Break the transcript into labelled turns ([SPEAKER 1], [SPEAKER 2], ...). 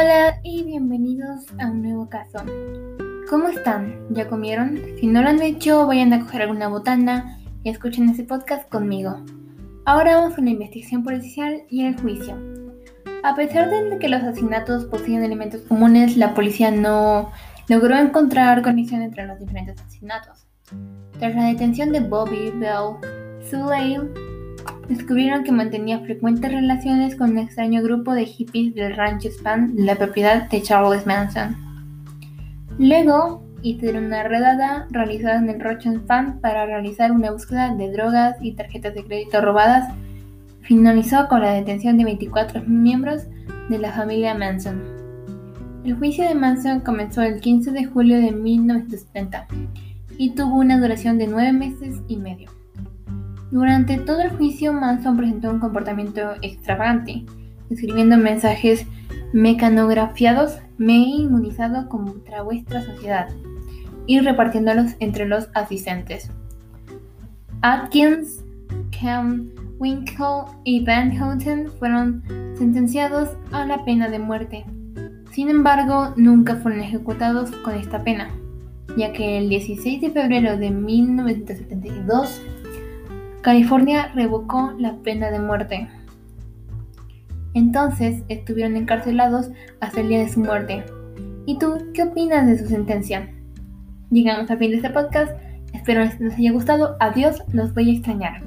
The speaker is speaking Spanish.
[SPEAKER 1] Hola y bienvenidos a un nuevo caso. ¿Cómo están? ¿Ya comieron? Si no lo han hecho, vayan a coger alguna botana y escuchen ese podcast conmigo. Ahora vamos con la investigación policial y el juicio. A pesar de que los asesinatos poseen elementos comunes, la policía no logró encontrar conexión entre los diferentes asesinatos. Tras la detención de Bobby Bell, Sulail descubrieron que mantenía frecuentes relaciones con un extraño grupo de hippies del rancho Span, la propiedad de Charles Manson. Luego hicieron una redada realizada en el rancho Span para realizar una búsqueda de drogas y tarjetas de crédito robadas. Finalizó con la detención de 24 miembros de la familia Manson. El juicio de Manson comenzó el 15 de julio de 1970 y tuvo una duración de nueve meses y medio. Durante todo el juicio, Manson presentó un comportamiento extravagante, escribiendo mensajes mecanografiados, me he inmunizado contra vuestra sociedad, y repartiéndolos entre los asistentes. Atkins, Cam Winkle y Van Houten fueron sentenciados a la pena de muerte. Sin embargo, nunca fueron ejecutados con esta pena, ya que el 16 de febrero de 1972 California revocó la pena de muerte. Entonces estuvieron encarcelados hasta el día de su muerte. ¿Y tú qué opinas de su sentencia? Llegamos al fin de este podcast. Espero les haya gustado. Adiós, los voy a extrañar.